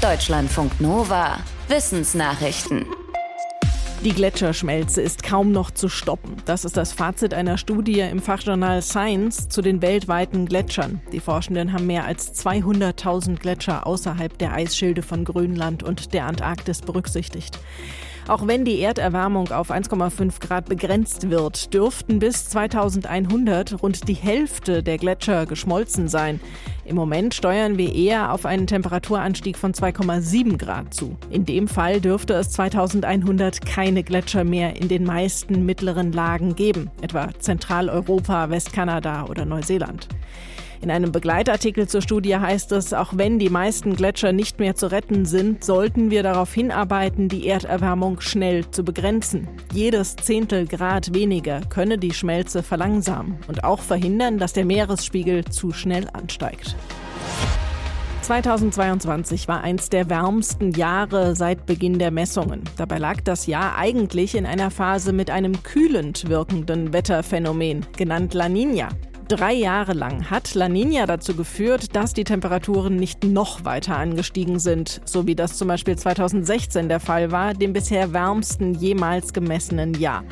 Deutschlandfunk Nova. Wissensnachrichten. Die Gletscherschmelze ist kaum noch zu stoppen. Das ist das Fazit einer Studie im Fachjournal Science zu den weltweiten Gletschern. Die Forschenden haben mehr als 200.000 Gletscher außerhalb der Eisschilde von Grönland und der Antarktis berücksichtigt. Auch wenn die Erderwärmung auf 1,5 Grad begrenzt wird, dürften bis 2100 rund die Hälfte der Gletscher geschmolzen sein. Im Moment steuern wir eher auf einen Temperaturanstieg von 2,7 Grad zu. In dem Fall dürfte es 2100 keine Gletscher mehr in den meisten mittleren Lagen geben, etwa Zentraleuropa, Westkanada oder Neuseeland. In einem Begleitartikel zur Studie heißt es, auch wenn die meisten Gletscher nicht mehr zu retten sind, sollten wir darauf hinarbeiten, die Erderwärmung schnell zu begrenzen. Jedes Zehntel Grad weniger könne die Schmelze verlangsamen und auch verhindern, dass der Meeresspiegel zu schnell ansteigt. 2022 war eins der wärmsten Jahre seit Beginn der Messungen. Dabei lag das Jahr eigentlich in einer Phase mit einem kühlend wirkenden Wetterphänomen, genannt La Nina. Drei Jahre lang hat La Nina dazu geführt, dass die Temperaturen nicht noch weiter angestiegen sind, so wie das zum Beispiel 2016 der Fall war, dem bisher wärmsten jemals gemessenen Jahr.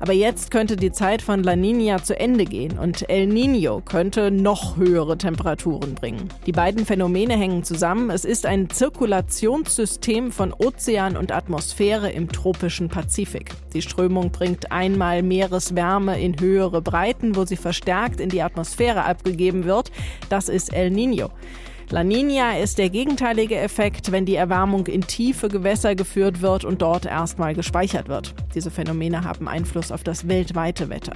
Aber jetzt könnte die Zeit von La Nina zu Ende gehen und El Nino könnte noch höhere Temperaturen bringen. Die beiden Phänomene hängen zusammen. Es ist ein Zirkulationssystem von Ozean und Atmosphäre im tropischen Pazifik. Die Strömung bringt einmal Meereswärme in höhere Breiten, wo sie verstärkt in die Atmosphäre abgegeben wird. Das ist El Nino. La Nina ist der gegenteilige Effekt, wenn die Erwärmung in tiefe Gewässer geführt wird und dort erstmal gespeichert wird. Diese Phänomene haben Einfluss auf das weltweite Wetter.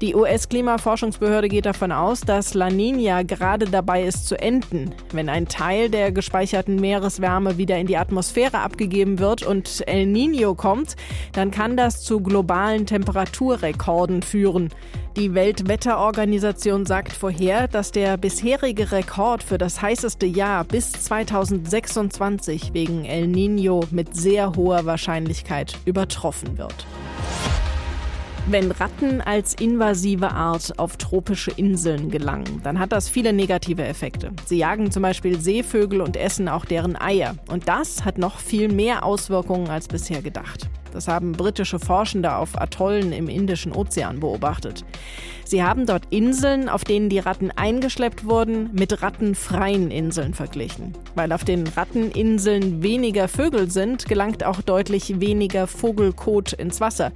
Die US-Klimaforschungsbehörde geht davon aus, dass La Nina gerade dabei ist zu enden. Wenn ein Teil der gespeicherten Meereswärme wieder in die Atmosphäre abgegeben wird und El Nino kommt, dann kann das zu globalen Temperaturrekorden führen. Die Weltwetterorganisation sagt vorher, dass der bisherige Rekord für das heißeste Jahr bis 2026 wegen El Nino mit sehr hoher Wahrscheinlichkeit übertroffen wird. Wenn Ratten als invasive Art auf tropische Inseln gelangen, dann hat das viele negative Effekte. Sie jagen zum Beispiel Seevögel und essen auch deren Eier. Und das hat noch viel mehr Auswirkungen als bisher gedacht. Das haben britische Forschende auf Atollen im Indischen Ozean beobachtet. Sie haben dort Inseln, auf denen die Ratten eingeschleppt wurden, mit rattenfreien Inseln verglichen. Weil auf den Ratteninseln weniger Vögel sind, gelangt auch deutlich weniger Vogelkot ins Wasser.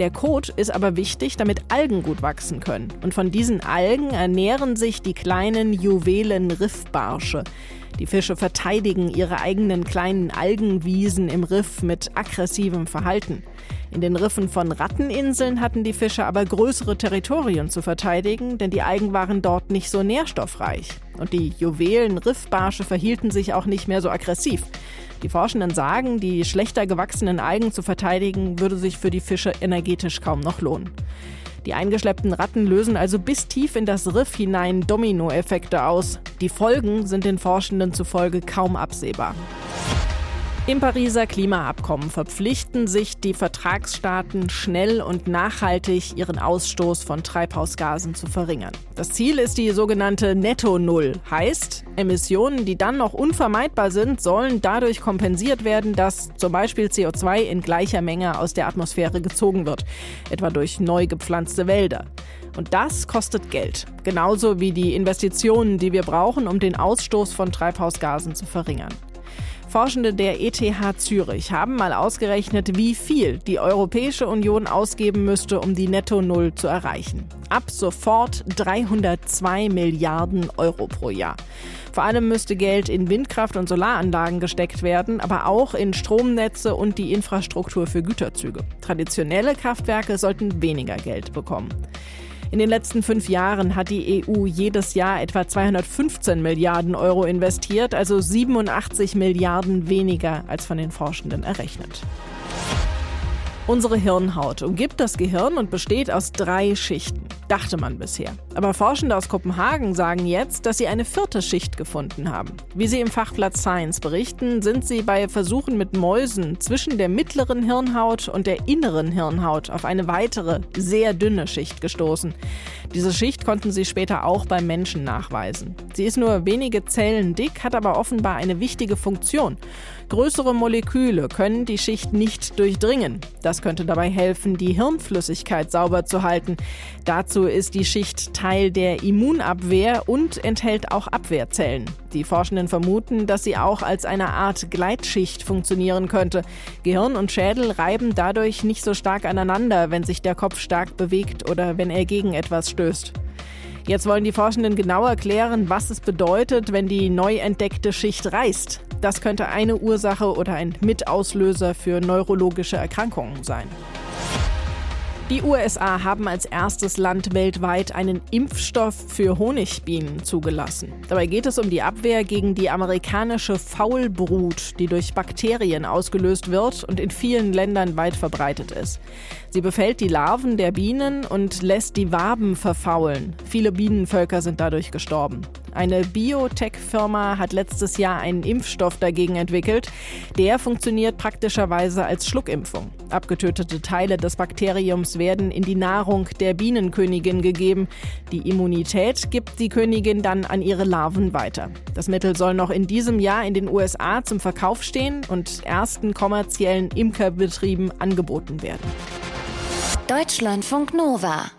Der Kot ist aber wichtig, damit Algen gut wachsen können. Und von diesen Algen ernähren sich die kleinen Juwelen-Riffbarsche. Die Fische verteidigen ihre eigenen kleinen Algenwiesen im Riff mit aggressivem Verhalten. In den Riffen von Ratteninseln hatten die Fische aber größere Territorien zu verteidigen, denn die Algen waren dort nicht so nährstoffreich. Und die Juwelen-Riffbarsche verhielten sich auch nicht mehr so aggressiv. Die Forschenden sagen, die schlechter gewachsenen Algen zu verteidigen, würde sich für die Fische energetisch kaum noch lohnen. Die eingeschleppten Ratten lösen also bis tief in das Riff hinein Dominoeffekte aus. Die Folgen sind den Forschenden zufolge kaum absehbar. Im Pariser Klimaabkommen verpflichten sich die Vertragsstaaten schnell und nachhaltig ihren Ausstoß von Treibhausgasen zu verringern. Das Ziel ist die sogenannte Netto-Null. Heißt, Emissionen, die dann noch unvermeidbar sind, sollen dadurch kompensiert werden, dass zum Beispiel CO2 in gleicher Menge aus der Atmosphäre gezogen wird, etwa durch neu gepflanzte Wälder. Und das kostet Geld, genauso wie die Investitionen, die wir brauchen, um den Ausstoß von Treibhausgasen zu verringern. Forschende der ETH Zürich haben mal ausgerechnet, wie viel die Europäische Union ausgeben müsste, um die Netto-Null zu erreichen. Ab sofort 302 Milliarden Euro pro Jahr. Vor allem müsste Geld in Windkraft- und Solaranlagen gesteckt werden, aber auch in Stromnetze und die Infrastruktur für Güterzüge. Traditionelle Kraftwerke sollten weniger Geld bekommen. In den letzten fünf Jahren hat die EU jedes Jahr etwa 215 Milliarden Euro investiert, also 87 Milliarden weniger als von den Forschenden errechnet. Unsere Hirnhaut umgibt das Gehirn und besteht aus drei Schichten. Dachte man bisher. Aber Forschende aus Kopenhagen sagen jetzt, dass sie eine vierte Schicht gefunden haben. Wie sie im Fachblatt Science berichten, sind sie bei Versuchen mit Mäusen zwischen der mittleren Hirnhaut und der inneren Hirnhaut auf eine weitere, sehr dünne Schicht gestoßen. Diese Schicht konnten sie später auch beim Menschen nachweisen. Sie ist nur wenige Zellen dick, hat aber offenbar eine wichtige Funktion. Größere Moleküle können die Schicht nicht durchdringen. Das könnte dabei helfen, die Hirnflüssigkeit sauber zu halten. Dazu ist die Schicht Teil der Immunabwehr und enthält auch Abwehrzellen. Die Forschenden vermuten, dass sie auch als eine Art Gleitschicht funktionieren könnte. Gehirn und Schädel reiben dadurch nicht so stark aneinander, wenn sich der Kopf stark bewegt oder wenn er gegen etwas stößt. Jetzt wollen die Forschenden genau erklären, was es bedeutet, wenn die neu entdeckte Schicht reißt. Das könnte eine Ursache oder ein Mitauslöser für neurologische Erkrankungen sein. Die USA haben als erstes Land weltweit einen Impfstoff für Honigbienen zugelassen. Dabei geht es um die Abwehr gegen die amerikanische Faulbrut, die durch Bakterien ausgelöst wird und in vielen Ländern weit verbreitet ist. Sie befällt die Larven der Bienen und lässt die Waben verfaulen. Viele Bienenvölker sind dadurch gestorben. Eine Biotech-Firma hat letztes Jahr einen Impfstoff dagegen entwickelt. Der funktioniert praktischerweise als Schluckimpfung. Abgetötete Teile des Bakteriums werden in die Nahrung der Bienenkönigin gegeben. Die Immunität gibt die Königin dann an ihre Larven weiter. Das Mittel soll noch in diesem Jahr in den USA zum Verkauf stehen und ersten kommerziellen Imkerbetrieben angeboten werden. Deutschlandfunk Nova